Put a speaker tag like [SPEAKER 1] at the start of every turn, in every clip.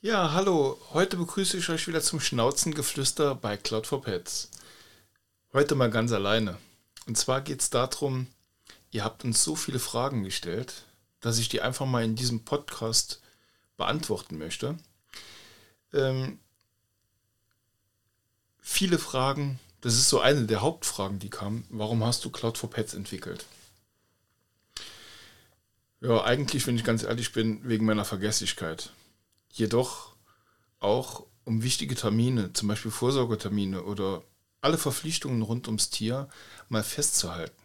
[SPEAKER 1] Ja, hallo. Heute begrüße ich euch wieder zum Schnauzengeflüster bei Cloud for Pets. Heute mal ganz alleine. Und zwar geht es darum, ihr habt uns so viele Fragen gestellt, dass ich die einfach mal in diesem Podcast beantworten möchte. Ähm, viele Fragen, das ist so eine der Hauptfragen, die kamen. Warum hast du Cloud for Pets entwickelt? Ja, eigentlich, wenn ich ganz ehrlich bin, wegen meiner Vergesslichkeit jedoch auch um wichtige Termine, zum Beispiel Vorsorgetermine oder alle Verpflichtungen rund ums Tier mal festzuhalten.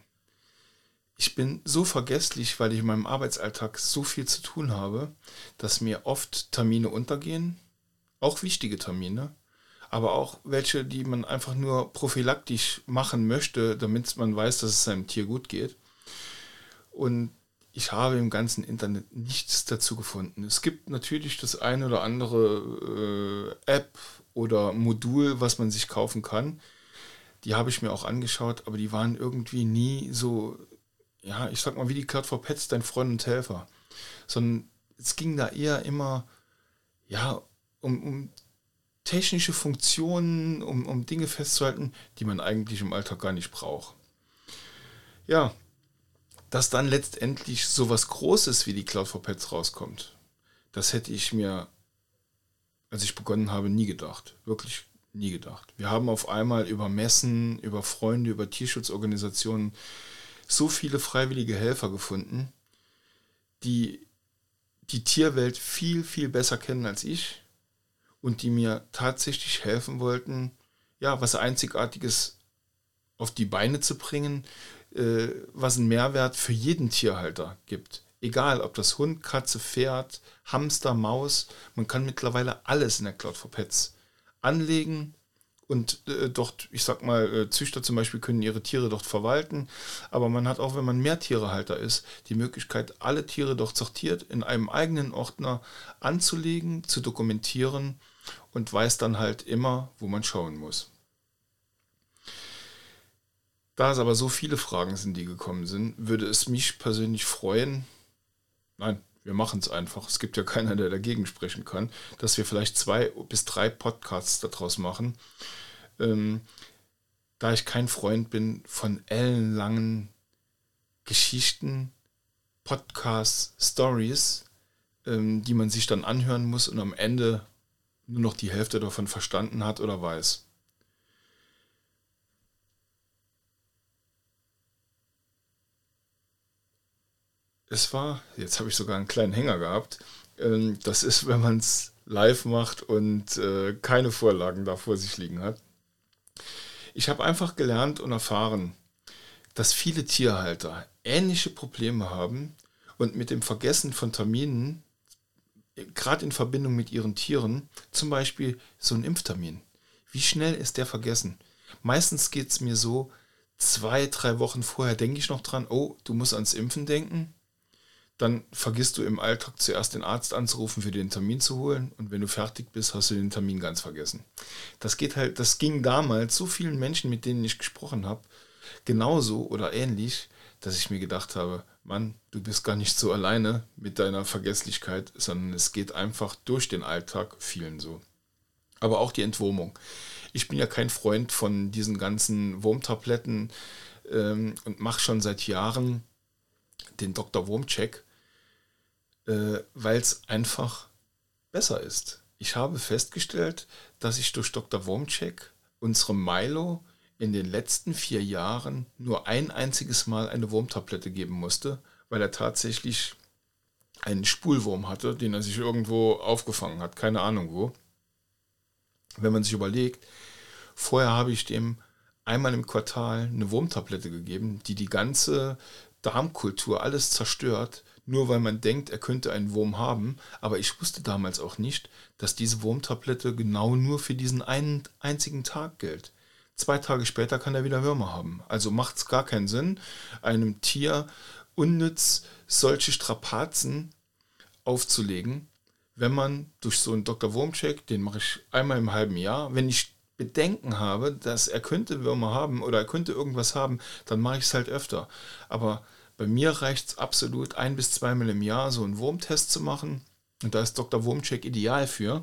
[SPEAKER 1] Ich bin so vergesslich, weil ich in meinem Arbeitsalltag so viel zu tun habe, dass mir oft Termine untergehen, auch wichtige Termine, aber auch welche, die man einfach nur prophylaktisch machen möchte, damit man weiß, dass es seinem Tier gut geht. Und ich habe im ganzen Internet nichts dazu gefunden. Es gibt natürlich das eine oder andere äh, App oder Modul, was man sich kaufen kann. Die habe ich mir auch angeschaut, aber die waren irgendwie nie so, ja, ich sag mal, wie die Cloud for Pets, dein Freund und Helfer. Sondern es ging da eher immer, ja, um, um technische Funktionen, um, um Dinge festzuhalten, die man eigentlich im Alltag gar nicht braucht. Ja, dass dann letztendlich so was Großes wie die Cloud for Pets rauskommt, das hätte ich mir, als ich begonnen habe, nie gedacht. Wirklich nie gedacht. Wir haben auf einmal über Messen, über Freunde, über Tierschutzorganisationen so viele freiwillige Helfer gefunden, die die Tierwelt viel, viel besser kennen als ich und die mir tatsächlich helfen wollten, ja, was Einzigartiges auf die Beine zu bringen, äh, was einen Mehrwert für jeden Tierhalter gibt. Egal, ob das Hund, Katze, Pferd, Hamster, Maus, man kann mittlerweile alles in der Cloud for Pets anlegen und äh, dort, ich sag mal, äh, Züchter zum Beispiel können ihre Tiere dort verwalten, aber man hat auch, wenn man Mehrtierehalter ist, die Möglichkeit, alle Tiere dort sortiert in einem eigenen Ordner anzulegen, zu dokumentieren und weiß dann halt immer, wo man schauen muss. Da es aber so viele Fragen sind, die gekommen sind, würde es mich persönlich freuen, nein, wir machen es einfach, es gibt ja keiner, der dagegen sprechen kann, dass wir vielleicht zwei bis drei Podcasts daraus machen. Ähm, da ich kein Freund bin von ellenlangen Geschichten, Podcasts, Stories, ähm, die man sich dann anhören muss und am Ende nur noch die Hälfte davon verstanden hat oder weiß. Es war, jetzt habe ich sogar einen kleinen Hänger gehabt, ähm, das ist, wenn man es live macht und äh, keine Vorlagen da vor sich liegen hat. Ich habe einfach gelernt und erfahren, dass viele Tierhalter ähnliche Probleme haben und mit dem Vergessen von Terminen, gerade in Verbindung mit ihren Tieren, zum Beispiel so ein Impftermin. Wie schnell ist der vergessen? Meistens geht es mir so, zwei, drei Wochen vorher denke ich noch dran, oh, du musst ans Impfen denken dann vergisst du im Alltag zuerst den Arzt anzurufen, für den Termin zu holen und wenn du fertig bist, hast du den Termin ganz vergessen. Das geht halt, das ging damals so vielen Menschen, mit denen ich gesprochen habe, genauso oder ähnlich, dass ich mir gedacht habe, Mann, du bist gar nicht so alleine mit deiner Vergesslichkeit, sondern es geht einfach durch den Alltag vielen so. Aber auch die Entwurmung. Ich bin ja kein Freund von diesen ganzen Wurmtabletten ähm, und mache schon seit Jahren den Dr. Wurmcheck, äh, weil es einfach besser ist. Ich habe festgestellt, dass ich durch Dr. Wurmcheck unserem Milo in den letzten vier Jahren nur ein einziges Mal eine Wurmtablette geben musste, weil er tatsächlich einen Spulwurm hatte, den er sich irgendwo aufgefangen hat, keine Ahnung wo. Wenn man sich überlegt, vorher habe ich dem einmal im Quartal eine Wurmtablette gegeben, die die ganze Darmkultur alles zerstört, nur weil man denkt, er könnte einen Wurm haben. Aber ich wusste damals auch nicht, dass diese Wurmtablette genau nur für diesen einen einzigen Tag gilt. Zwei Tage später kann er wieder Würmer haben. Also macht es gar keinen Sinn, einem Tier unnütz solche Strapazen aufzulegen, wenn man durch so einen Dr. Wurmcheck, den mache ich einmal im halben Jahr, wenn ich Bedenken habe, dass er könnte Würmer haben oder er könnte irgendwas haben, dann mache ich es halt öfter. Aber Bei mir reicht es absolut ein bis zweimal im Jahr so einen Wurmtest zu machen. Und da ist Dr. Wurmcheck ideal für.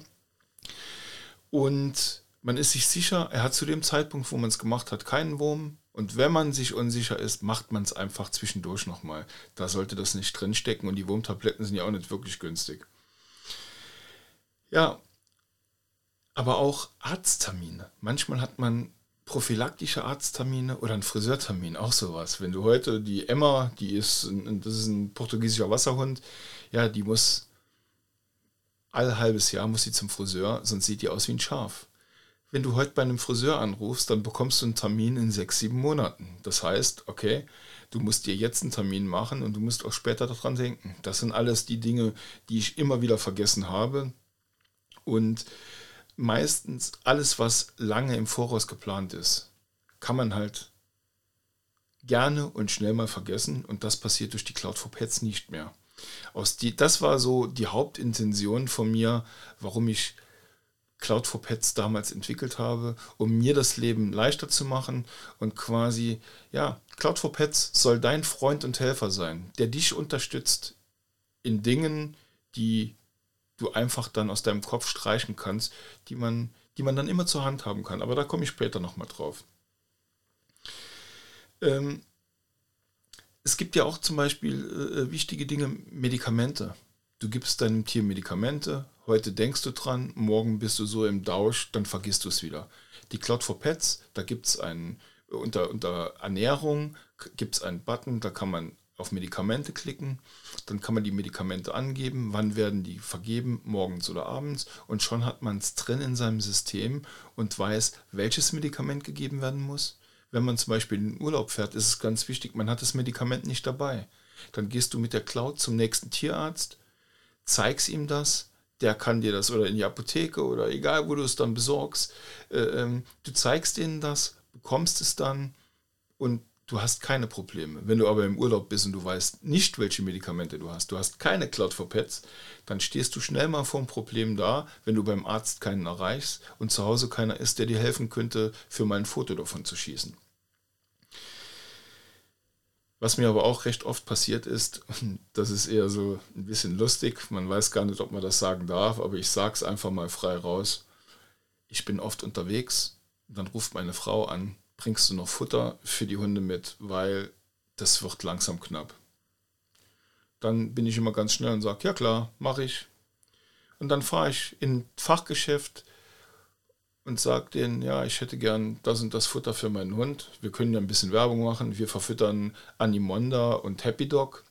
[SPEAKER 1] Und man ist sich sicher, er hat zu dem Zeitpunkt, wo man es gemacht hat, keinen Wurm. Und wenn man sich unsicher ist, macht man es einfach zwischendurch nochmal. Da sollte das nicht drinstecken und die Wurmtabletten sind ja auch nicht wirklich günstig. Ja, aber auch Arzttermine. Manchmal hat man prophylaktische Arzttermine oder einen Friseurtermin, auch sowas. Wenn du heute die Emma, die ist, das ist ein portugiesischer Wasserhund, ja, die muss all halbes Jahr muss sie zum Friseur, sonst sieht die aus wie ein Schaf. Wenn du heute bei einem Friseur anrufst, dann bekommst du einen Termin in sechs, sieben Monaten. Das heißt, okay, du musst dir jetzt einen Termin machen und du musst auch später daran denken. Das sind alles die Dinge, die ich immer wieder vergessen habe. Und meistens alles, was lange im Voraus geplant ist, kann man halt gerne und schnell mal vergessen und das passiert durch die Cloud for Pets nicht mehr. Aus die, das war so die Hauptintention von mir, warum ich Cloud for Pets damals entwickelt habe, um mir das Leben leichter zu machen und quasi, ja, Cloud for Pets soll dein Freund und Helfer sein, der dich unterstützt in Dingen, die du einfach dann aus deinem Kopf streichen kannst, die man, die man dann immer zur Hand haben kann. Aber da komme ich später nochmal drauf. Ähm, es gibt ja auch zum Beispiel äh, wichtige Dinge, Medikamente. Du gibst deinem Tier Medikamente, heute denkst du dran, morgen bist du so im Dausch, dann vergisst du es wieder. Die Cloud for Pets, da gibt es einen, unter, unter Ernährung gibt es einen Button, da kann man auf Medikamente klicken, dann kann man die Medikamente angeben, wann werden die vergeben, morgens oder abends und schon hat man es drin in seinem System und weiß, welches Medikament gegeben werden muss. Wenn man zum Beispiel in den Urlaub fährt, ist es ganz wichtig, man hat das Medikament nicht dabei. Dann gehst du mit der Cloud zum nächsten Tierarzt, zeigst ihm das, der kann dir das oder in die Apotheke oder egal, wo du es dann besorgst. Äh, ähm, du zeigst ihnen das, bekommst es dann und du hast keine Probleme. Wenn du aber im Urlaub bist und du weißt nicht, welche Medikamente du hast, du hast keine Cloud for Pets, dann stehst du schnell mal vor einem Problem da, wenn du beim Arzt keinen erreichst und zu Hause keiner ist, der dir helfen könnte, für mein Foto davon zu schießen. Was mir aber auch recht oft passiert ist, das ist eher so ein bisschen lustig, man weiß gar nicht, ob man das sagen darf, aber ich sage es einfach mal frei raus. Ich bin oft unterwegs, dann ruft meine Frau an bringst du noch Futter für die Hunde mit, weil das wird langsam knapp. Dann bin ich immer ganz schnell und sage, ja klar, mache ich. Und dann fahre ich in Fachgeschäft und sage denen, ja, ich hätte gern das und das Futter für meinen Hund. Wir können ja ein bisschen Werbung machen. Wir verfüttern Animonda und Happy Dog.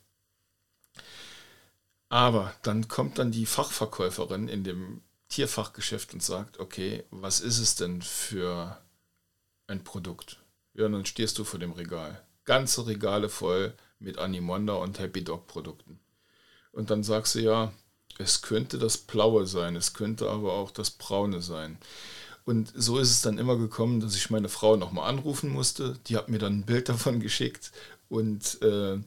[SPEAKER 1] Aber dann kommt dann die Fachverkäuferin in dem Tierfachgeschäft und sagt, okay, was ist es denn für ein Produkt. Ja, und dann stehst du vor dem Regal. Ganze Regale voll mit Animonda und Happy Dog Produkten. Und dann sagst du ja, es könnte das Blaue sein, es könnte aber auch das Braune sein. Und so ist es dann immer gekommen, dass ich meine Frau nochmal anrufen musste. Die hat mir dann ein Bild davon geschickt und äh,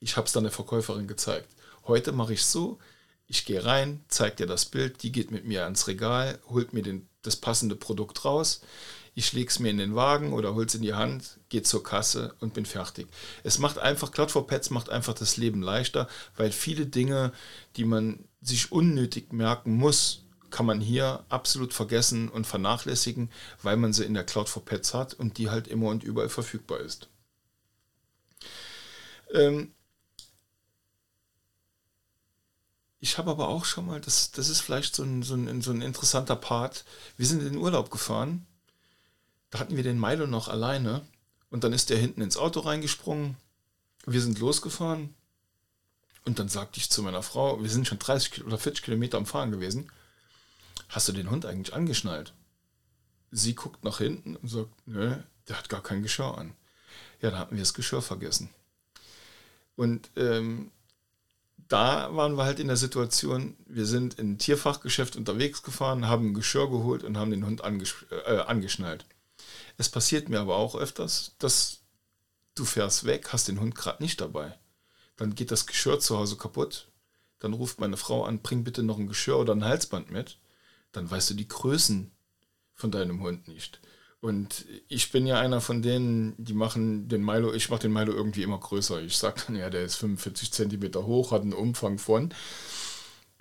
[SPEAKER 1] ich habe es dann der Verkäuferin gezeigt. Heute mache ich es so, ich gehe rein, zeige dir das Bild, die geht mit mir ans Regal, holt mir den, das passende Produkt raus ich lege es mir in den Wagen oder hole es in die Hand, gehe zur Kasse und bin fertig. Es macht einfach, Cloud for Pets macht einfach das Leben leichter, weil viele Dinge, die man sich unnötig merken muss, kann man hier absolut vergessen und vernachlässigen, weil man sie in der Cloud for Pets hat und die halt immer und überall verfügbar ist. Ähm ich habe aber auch schon mal, das, das ist vielleicht so ein, so, ein, so ein interessanter Part, wir sind in den Urlaub gefahren da hatten wir den Milo noch alleine und dann ist der hinten ins Auto reingesprungen. Wir sind losgefahren und dann sagte ich zu meiner Frau, wir sind schon 30 oder 40 Kilometer am Fahren gewesen. Hast du den Hund eigentlich angeschnallt? Sie guckt nach hinten und sagt, nö, der hat gar kein Geschirr an. Ja, da hatten wir das Geschirr vergessen. Und ähm, da waren wir halt in der Situation, wir sind in ein Tierfachgeschäft unterwegs gefahren, haben ein Geschirr geholt und haben den Hund anges äh, angeschnallt. Es passiert mir aber auch öfters, dass du fährst weg, hast den Hund gerade nicht dabei. Dann geht das Geschirr zu Hause kaputt. Dann ruft meine Frau an, bring bitte noch ein Geschirr oder ein Halsband mit. Dann weißt du die Größen von deinem Hund nicht. Und ich bin ja einer von denen, die machen den Milo, ich mache den Milo irgendwie immer größer. Ich sage dann, ja, der ist 45 Zentimeter hoch, hat einen Umfang von.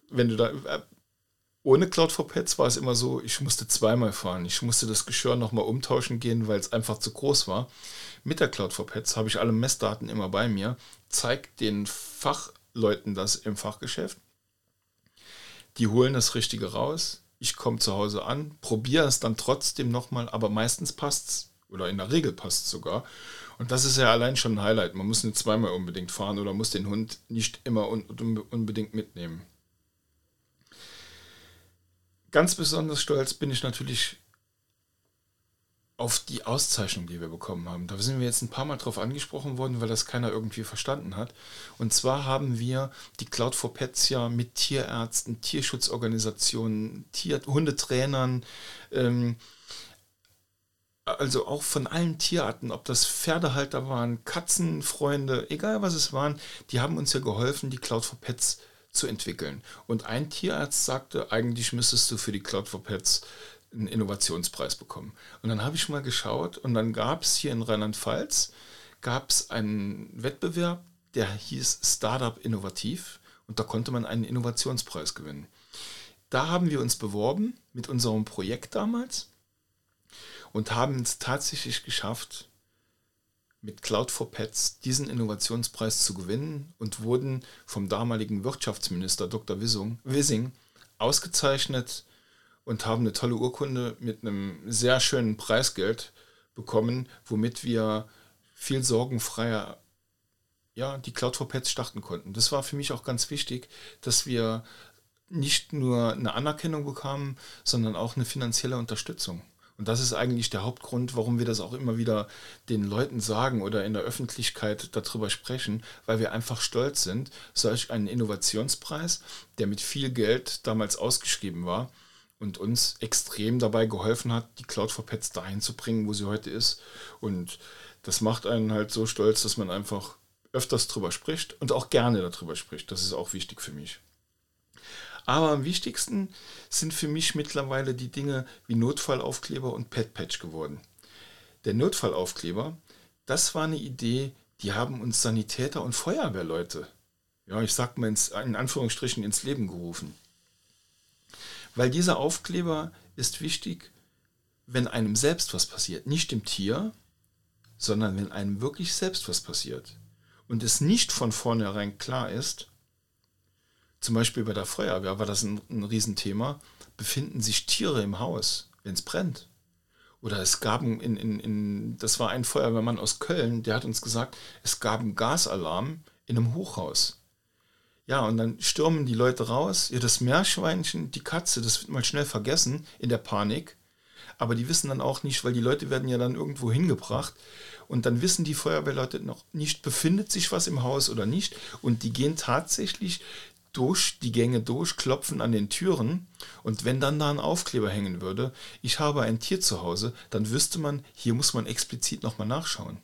[SPEAKER 1] Wenn du da, äh, ohne Cloud for Pets war es immer so, ich musste zweimal fahren. Ich musste das Geschirr nochmal umtauschen gehen, weil es einfach zu groß war. Mit der Cloud for Pets habe ich alle Messdaten immer bei mir, zeige den Fachleuten das im Fachgeschäft. Die holen das Richtige raus. Ich komme zu Hause an, probiere es dann trotzdem nochmal, aber meistens passt es. Oder in der Regel passt es sogar. Und das ist ja allein schon ein Highlight. Man muss nicht zweimal unbedingt fahren oder muss den Hund nicht immer un unbedingt mitnehmen. Ganz besonders stolz bin ich natürlich auf die Auszeichnung, die wir bekommen haben. Da sind wir jetzt ein paar Mal drauf angesprochen worden, weil das keiner irgendwie verstanden hat. Und zwar haben wir die Cloud for Pets ja mit Tierärzten, Tierschutzorganisationen, Tier Hundetrainern, ähm, also auch von allen Tierarten, ob das Pferdehalter waren, Katzenfreunde, egal was es waren, die haben uns ja geholfen, die Cloud for Pets zu entwickeln. Und ein Tierarzt sagte, eigentlich müsstest du für die Cloud for Pets einen Innovationspreis bekommen. Und dann habe ich mal geschaut und dann gab es hier in Rheinland-Pfalz gab es einen Wettbewerb, der hieß Startup Innovativ und da konnte man einen Innovationspreis gewinnen. Da haben wir uns beworben mit unserem Projekt damals und haben es tatsächlich geschafft, mit Cloud for Pets diesen Innovationspreis zu gewinnen und wurden vom damaligen Wirtschaftsminister Dr. Wissing, ausgezeichnet und haben eine tolle Urkunde mit einem sehr schönen Preisgeld bekommen, womit wir viel sorgenfreier ja, die Cloud for Pets starten konnten. Das war für mich auch ganz wichtig, dass wir nicht nur eine Anerkennung bekamen, sondern auch eine finanzielle Unterstützung. Und das ist eigentlich der Hauptgrund, warum wir das auch immer wieder den Leuten sagen oder in der Öffentlichkeit darüber sprechen, weil wir einfach stolz sind, solch einen Innovationspreis, der mit viel Geld damals ausgeschrieben war und uns extrem dabei geholfen hat, die Cloud for Pets dahin zu bringen, wo sie heute ist. Und das macht einen halt so stolz, dass man einfach öfters drüber spricht und auch gerne darüber spricht. Das ist auch wichtig für mich. Aber am wichtigsten sind für mich mittlerweile die Dinge wie Notfallaufkleber und Pet Patch geworden. Der Notfallaufkleber, das war eine Idee, die haben uns Sanitäter und Feuerwehrleute, ja, ich sag mal ins, in Anführungsstrichen, ins Leben gerufen. Weil dieser Aufkleber ist wichtig, wenn einem selbst was passiert, nicht dem Tier, sondern wenn einem wirklich selbst was passiert und es nicht von vornherein klar ist, zum Beispiel bei der Feuerwehr war das ein, ein Riesenthema, befinden sich Tiere im Haus, wenn es brennt. Oder es gab in, in, in, das war ein Feuerwehrmann aus Köln, der hat uns gesagt, es gab einen Gasalarm in einem Hochhaus. Ja, und dann stürmen die Leute raus. Ja, das Meerschweinchen, die Katze, das wird mal schnell vergessen in der Panik. Aber die wissen dann auch nicht, weil die Leute werden ja dann irgendwo hingebracht. Und dann wissen die Feuerwehrleute noch nicht, befindet sich was im Haus oder nicht. Und die gehen tatsächlich durch die Gänge durch, klopfen an den Türen und wenn dann da ein Aufkleber hängen würde, ich habe ein Tier zu Hause, dann wüsste man, hier muss man explizit nochmal nachschauen.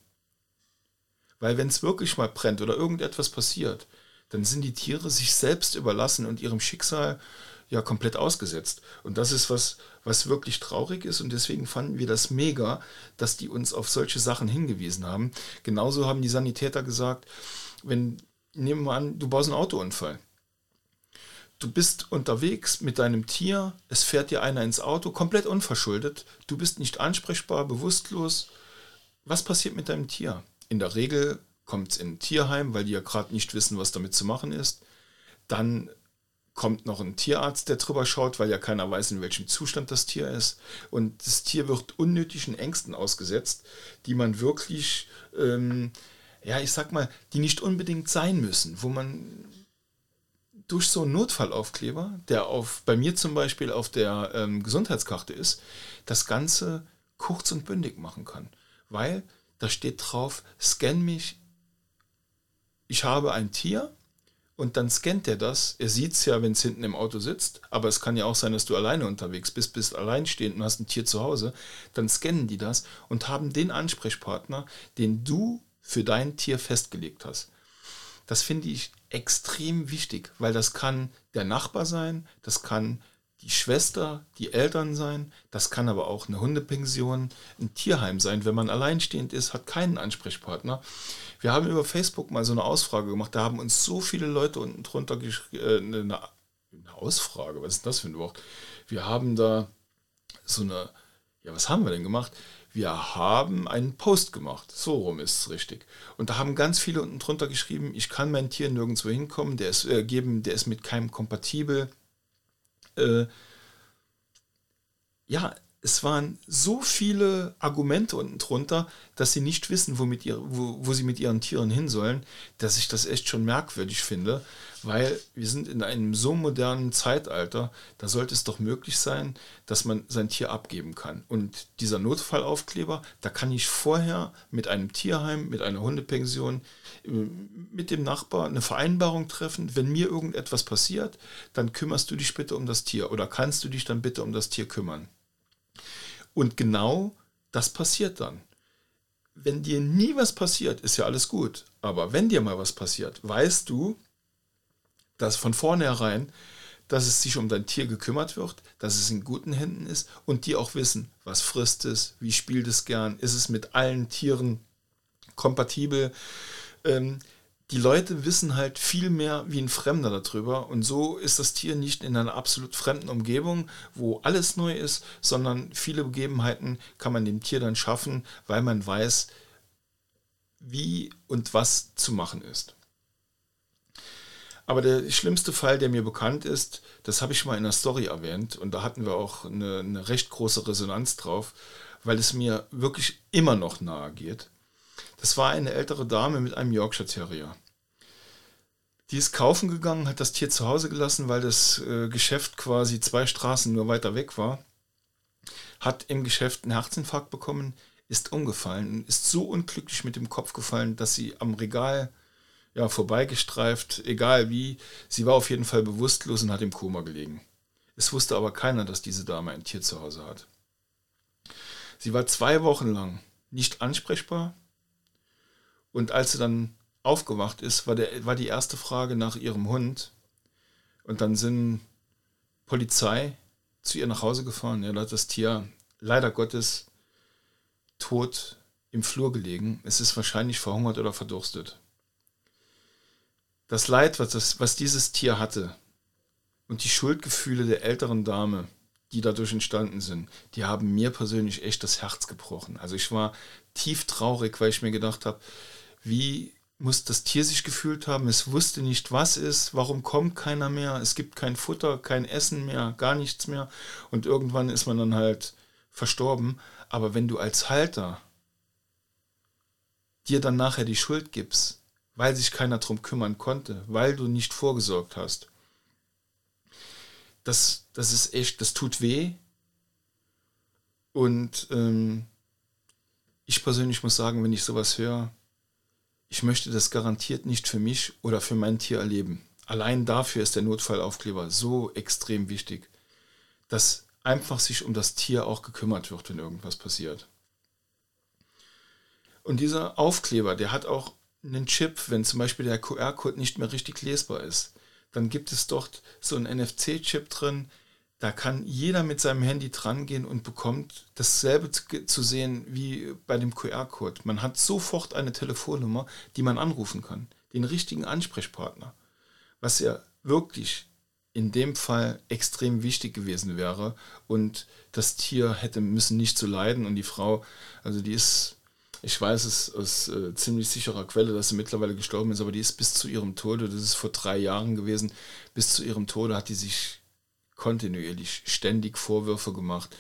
[SPEAKER 1] Weil wenn es wirklich mal brennt oder irgendetwas passiert, dann sind die Tiere sich selbst überlassen und ihrem Schicksal ja komplett ausgesetzt. Und das ist was, was wirklich traurig ist und deswegen fanden wir das mega, dass die uns auf solche Sachen hingewiesen haben. Genauso haben die Sanitäter gesagt, wenn, nehmen wir an, du baust einen Autounfall du bist unterwegs mit deinem Tier, es fährt dir einer ins Auto, komplett unverschuldet, du bist nicht ansprechbar, bewusstlos. Was passiert mit deinem Tier? In der Regel kommt es in ein Tierheim, weil die ja gerade nicht wissen, was damit zu machen ist. Dann kommt noch ein Tierarzt, der drüber schaut, weil ja keiner weiß, in welchem Zustand das Tier ist. Und das Tier wird unnötigen Ängsten ausgesetzt, die man wirklich, ähm, ja, ich sag mal, die nicht unbedingt sein müssen, wo man durch so einen Notfallaufkleber, der auf, bei mir zum Beispiel auf der ähm, Gesundheitskarte ist, das Ganze kurz und bündig machen kann. Weil da steht drauf, scan mich, ich habe ein Tier und dann scannt er das. Er sieht es ja, wenn es hinten im Auto sitzt, aber es kann ja auch sein, dass du alleine unterwegs bist, bist alleinstehend und hast ein Tier zu Hause. Dann scannen die das und haben den Ansprechpartner, den du für dein Tier festgelegt hast. Das finde ich extrem wichtig, weil das kann der Nachbar sein, das kann die Schwester, die Eltern sein. Das kann aber auch eine Hundepension, ein Tierheim sein. Wenn man alleinstehend ist, hat keinen Ansprechpartner. Wir haben über Facebook mal so eine Ausfrage gemacht. Da haben uns so viele Leute unten drunter äh, eine, eine Ausfrage. Was ist das für ein Wort? Wir haben da so eine, ja, was haben wir denn gemacht? Wir haben einen Post gemacht. So rum ist es richtig. Und da haben ganz viele unten drunter geschrieben, ich kann mein Tier nirgendwo hinkommen, der ist, äh, geben, der ist mit keinem kompatibel. Äh, ja, es waren so viele Argumente unten drunter, dass sie nicht wissen, wo, mit ihr, wo, wo sie mit ihren Tieren hin sollen, dass ich das echt schon merkwürdig finde, weil wir sind in einem so modernen Zeitalter, da sollte es doch möglich sein, dass man sein Tier abgeben kann. Und dieser Notfallaufkleber, da kann ich vorher mit einem Tierheim, mit einer Hundepension, äh, mit dem Nachbar eine Vereinbarung treffen, wenn mir irgendetwas passiert, dann kümmerst du dich bitte um das Tier oder kannst du dich dann bitte um das Tier kümmern. Und genau das passiert dann. Wenn dir nie was passiert, ist ja alles gut. Aber wenn dir mal was passiert, weißt du, dass von vornherein, dass es sich um dein Tier gekümmert wird, dass es in guten Händen ist und die auch wissen, was frisst es, wie spielt es gern, ist es mit allen Tieren kompatibel. Ähm, die Leute wissen halt viel mehr wie ein Fremder darüber und so ist das Tier nicht in einer absolut fremden Umgebung, wo alles neu ist, sondern viele Begebenheiten kann man dem Tier dann schaffen, weil man weiß, wie und was zu machen ist. Aber der schlimmste Fall, der mir bekannt ist, das habe ich mal in der Story erwähnt und da hatten wir auch eine, eine recht große Resonanz drauf, weil es mir wirklich immer noch nahe geht. Das war eine ältere Dame mit einem Yorkshire Terrier. Die ist kaufen gegangen, hat das Tier zu Hause gelassen, weil das äh, Geschäft quasi zwei Straßen nur weiter weg war. Hat im Geschäft einen Herzinfarkt bekommen, ist umgefallen, ist so unglücklich mit dem Kopf gefallen, dass sie am Regal ja, vorbeigestreift, egal wie. Sie war auf jeden Fall bewusstlos und hat im Koma gelegen. Es wusste aber keiner, dass diese Dame ein Tier zu Hause hat. Sie war zwei Wochen lang nicht ansprechbar, und als sie dann aufgewacht ist, war, der, war die erste Frage nach ihrem Hund. Und dann sind Polizei zu ihr nach Hause gefahren. Ja, da hat das Tier leider Gottes tot im Flur gelegen. Es ist wahrscheinlich verhungert oder verdurstet. Das Leid, was, das, was dieses Tier hatte und die Schuldgefühle der älteren Dame, die dadurch entstanden sind, die haben mir persönlich echt das Herz gebrochen. Also ich war tief traurig, weil ich mir gedacht habe, wie muss das Tier sich gefühlt haben? Es wusste nicht, was ist, warum kommt keiner mehr, es gibt kein Futter, kein Essen mehr, gar nichts mehr. Und irgendwann ist man dann halt verstorben. Aber wenn du als Halter dir dann nachher die Schuld gibst, weil sich keiner drum kümmern konnte, weil du nicht vorgesorgt hast, das, das ist echt, das tut weh. Und ähm, ich persönlich muss sagen, wenn ich sowas höre, ich möchte das garantiert nicht für mich oder für mein Tier erleben. Allein dafür ist der Notfallaufkleber so extrem wichtig, dass einfach sich um das Tier auch gekümmert wird, wenn irgendwas passiert. Und dieser Aufkleber, der hat auch einen Chip, wenn zum Beispiel der QR-Code nicht mehr richtig lesbar ist. Dann gibt es dort so einen NFC-Chip drin, da kann jeder mit seinem Handy drangehen und bekommt dasselbe zu sehen wie bei dem QR-Code. Man hat sofort eine Telefonnummer, die man anrufen kann, den richtigen Ansprechpartner. Was ja wirklich in dem Fall extrem wichtig gewesen wäre und das Tier hätte müssen nicht zu leiden und die Frau, also die ist, ich weiß es aus äh, ziemlich sicherer Quelle, dass sie mittlerweile gestorben ist, aber die ist bis zu ihrem Tode, das ist vor drei Jahren gewesen, bis zu ihrem Tode hat die sich kontinuierlich ständig Vorwürfe gemacht,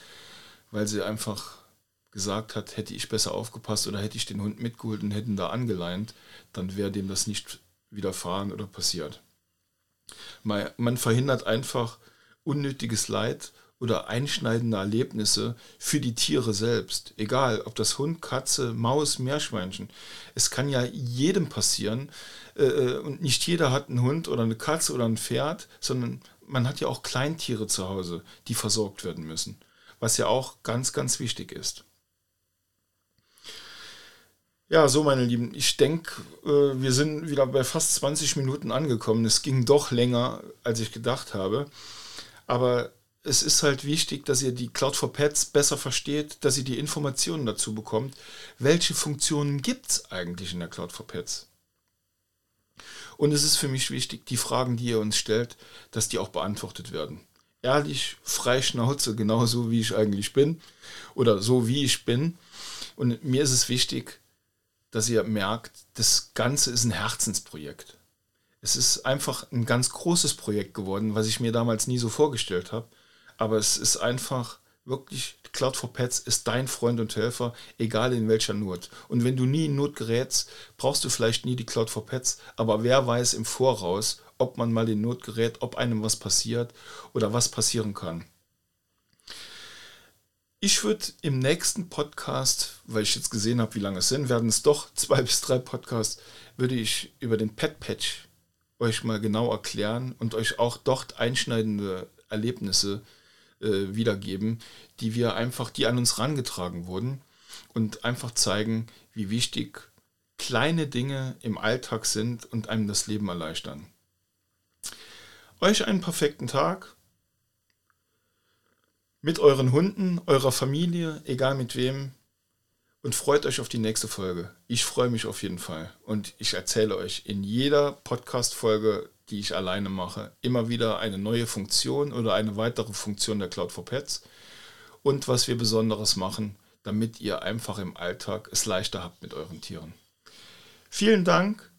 [SPEAKER 1] weil sie einfach gesagt hat, hätte ich besser aufgepasst oder hätte ich den Hund mitgeholt und hätten da angeleint, dann wäre dem das nicht widerfahren oder passiert. Man verhindert einfach unnötiges Leid oder einschneidende Erlebnisse für die Tiere selbst. Egal, ob das Hund, Katze, Maus, Meerschweinchen. Es kann ja jedem passieren. Äh, äh, und nicht jeder hat einen Hund oder eine Katze oder ein Pferd, sondern man hat ja auch Kleintiere zu Hause, die versorgt werden müssen, was ja auch ganz, ganz wichtig ist. Ja, so meine Lieben, ich denke, äh, wir sind wieder bei fast 20 Minuten angekommen. Es ging doch länger, als ich gedacht habe. Aber es ist halt wichtig, dass ihr die Cloud for Pets besser versteht, dass ihr die Informationen dazu bekommt. Welche Funktionen gibt es eigentlich in der Cloud for Pets? Und es ist für mich wichtig, die Fragen, die ihr uns stellt, dass die auch beantwortet werden. Ehrlich, frei Schnauze, genauso wie ich eigentlich bin oder so wie ich bin. Und mir ist es wichtig, dass ihr merkt, das Ganze ist ein Herzensprojekt. Es ist einfach ein ganz großes Projekt geworden, was ich mir damals nie so vorgestellt habe. Aber es ist einfach wirklich, Cloud for Pets ist dein Freund und Helfer, egal in welcher Not. Und wenn du nie in Not gerätst, brauchst du vielleicht nie die Cloud for Pets, aber wer weiß im Voraus, ob man mal in Not gerät, ob einem was passiert oder was passieren kann. Ich würde im nächsten Podcast, weil ich jetzt gesehen habe, wie lange es sind, werden es doch zwei bis drei Podcasts, würde ich über den Pet Patch euch mal genau erklären und euch auch dort einschneidende Erlebnisse äh, wiedergeben, die wir einfach, die an uns rangetragen wurden und einfach zeigen, wie wichtig kleine Dinge im Alltag sind und einem das Leben erleichtern. Euch einen perfekten Tag mit euren Hunden, eurer Familie, egal mit wem. Und freut euch auf die nächste Folge. Ich freue mich auf jeden Fall. Und ich erzähle euch in jeder Podcast-Folge, die ich alleine mache, immer wieder eine neue Funktion oder eine weitere Funktion der Cloud for Pets und was wir Besonderes machen, damit ihr einfach im Alltag es leichter habt mit euren Tieren. Vielen Dank,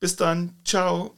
[SPEAKER 1] bis dann, ciao.